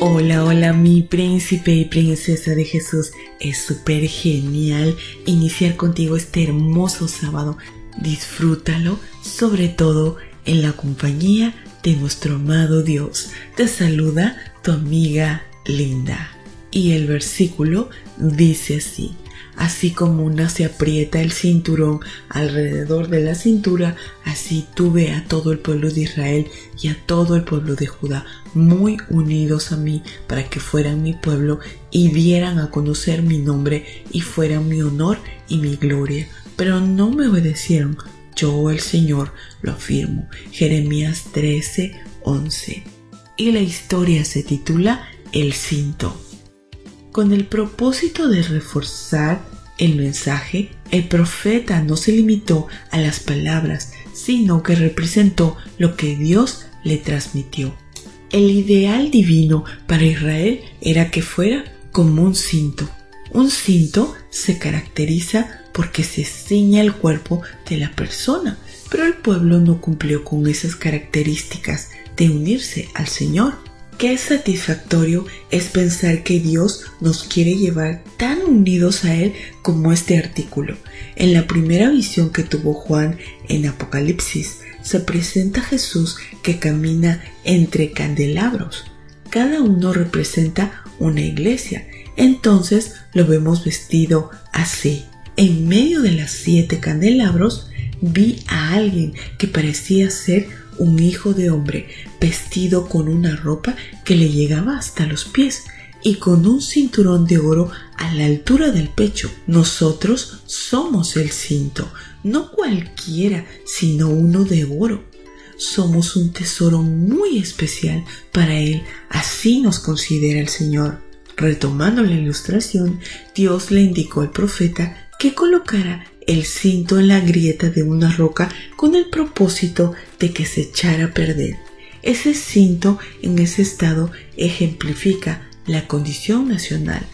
Hola, hola mi príncipe y princesa de Jesús. Es súper genial iniciar contigo este hermoso sábado. Disfrútalo, sobre todo en la compañía de nuestro amado Dios. Te saluda tu amiga Linda. Y el versículo dice así así como una se aprieta el cinturón alrededor de la cintura, así tuve a todo el pueblo de Israel y a todo el pueblo de Judá muy unidos a mí para que fueran mi pueblo y dieran a conocer mi nombre y fueran mi honor y mi gloria. Pero no me obedecieron. Yo el Señor lo afirmo. Jeremías 13, 11. Y la historia se titula El cinto. Con el propósito de reforzar el mensaje, el profeta no se limitó a las palabras, sino que representó lo que Dios le transmitió. El ideal divino para Israel era que fuera como un cinto. Un cinto se caracteriza porque se ciña el cuerpo de la persona, pero el pueblo no cumplió con esas características de unirse al Señor. Qué satisfactorio es pensar que Dios nos quiere llevar tan unidos a Él como este artículo. En la primera visión que tuvo Juan en Apocalipsis, se presenta Jesús que camina entre candelabros. Cada uno representa una iglesia. Entonces lo vemos vestido así. En medio de las siete candelabros vi a alguien que parecía ser un hijo de hombre vestido con una ropa que le llegaba hasta los pies y con un cinturón de oro a la altura del pecho. Nosotros somos el cinto, no cualquiera, sino uno de oro. Somos un tesoro muy especial para Él, así nos considera el Señor. Retomando la ilustración, Dios le indicó al profeta que colocara el cinto en la grieta de una roca con el propósito de que se echara a perder. Ese cinto en ese estado ejemplifica la condición nacional.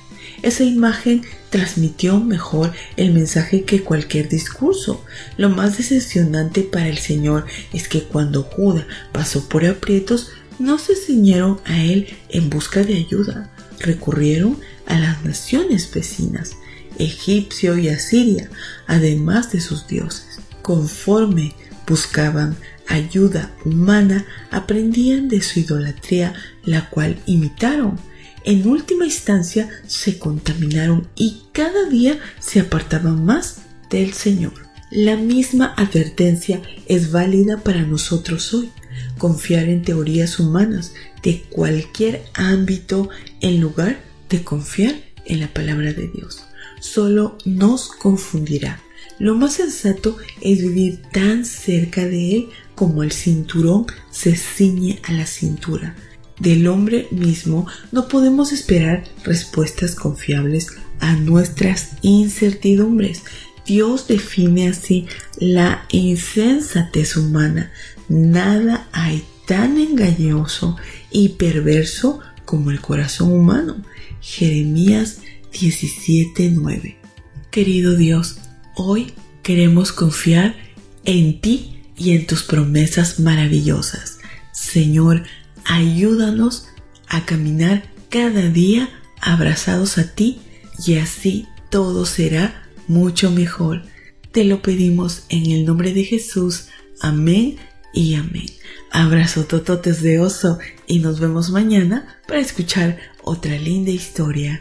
Esa imagen transmitió mejor el mensaje que cualquier discurso. Lo más decepcionante para el Señor es que cuando Judá pasó por aprietos, no se ciñeron a él en busca de ayuda, recurrieron a las naciones vecinas egipcio y asiria, además de sus dioses. Conforme buscaban ayuda humana, aprendían de su idolatría, la cual imitaron. En última instancia se contaminaron y cada día se apartaban más del Señor. La misma advertencia es válida para nosotros hoy. Confiar en teorías humanas de cualquier ámbito en lugar de confiar en la palabra de Dios solo nos confundirá. Lo más sensato es vivir tan cerca de Él como el cinturón se ciñe a la cintura. Del hombre mismo no podemos esperar respuestas confiables a nuestras incertidumbres. Dios define así la insensatez humana. Nada hay tan engañoso y perverso como el corazón humano. Jeremías 17:9. Querido Dios, hoy queremos confiar en ti y en tus promesas maravillosas. Señor, ayúdanos a caminar cada día abrazados a ti y así todo será mucho mejor. Te lo pedimos en el nombre de Jesús. Amén y amén. Abrazo tototes de oso y nos vemos mañana para escuchar otra linda historia.